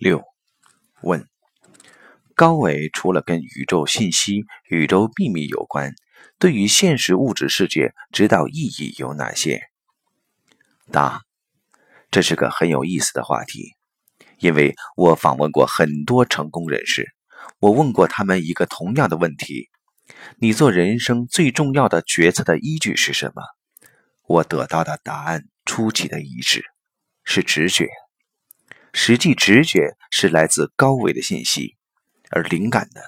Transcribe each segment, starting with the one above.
六问：高维除了跟宇宙信息、宇宙秘密有关，对于现实物质世界指导意义有哪些？答：这是个很有意思的话题，因为我访问过很多成功人士，我问过他们一个同样的问题：你做人生最重要的决策的依据是什么？我得到的答案出奇的一致，是直觉。实际直觉是来自高维的信息，而灵感呢？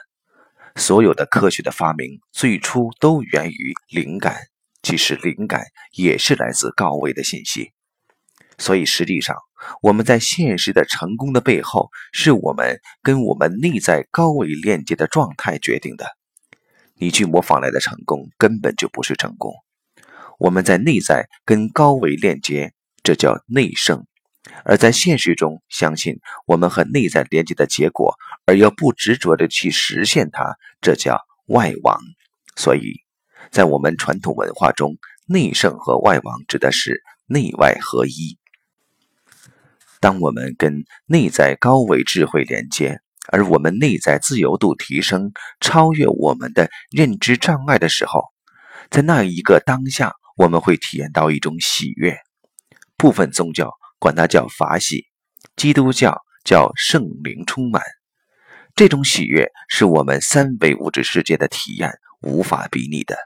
所有的科学的发明最初都源于灵感。其实灵感也是来自高维的信息。所以实际上，我们在现实的成功的背后，是我们跟我们内在高维链接的状态决定的。你去模仿来的成功根本就不是成功。我们在内在跟高维链接，这叫内圣；而在现实中，相信我们和内在连接的结果，而又不执着的去实现它，这叫外王。所以，在我们传统文化中，内圣和外王指的是内外合一。当我们跟内在高维智慧连接，而我们内在自由度提升，超越我们的认知障碍的时候，在那一个当下。我们会体验到一种喜悦，部分宗教管它叫法喜，基督教叫圣灵充满。这种喜悦是我们三维物质世界的体验无法比拟的。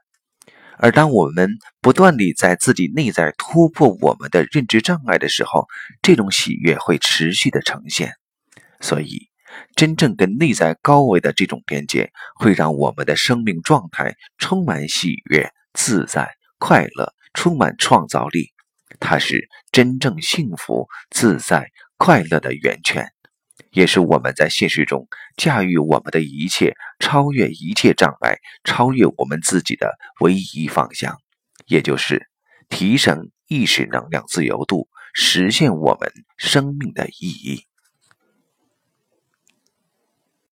而当我们不断地在自己内在突破我们的认知障碍的时候，这种喜悦会持续的呈现。所以，真正跟内在高维的这种连接，会让我们的生命状态充满喜悦、自在。快乐充满创造力，它是真正幸福、自在、快乐的源泉，也是我们在现实中驾驭我们的一切、超越一切障碍、超越我们自己的唯一方向，也就是提升意识能量自由度，实现我们生命的意义。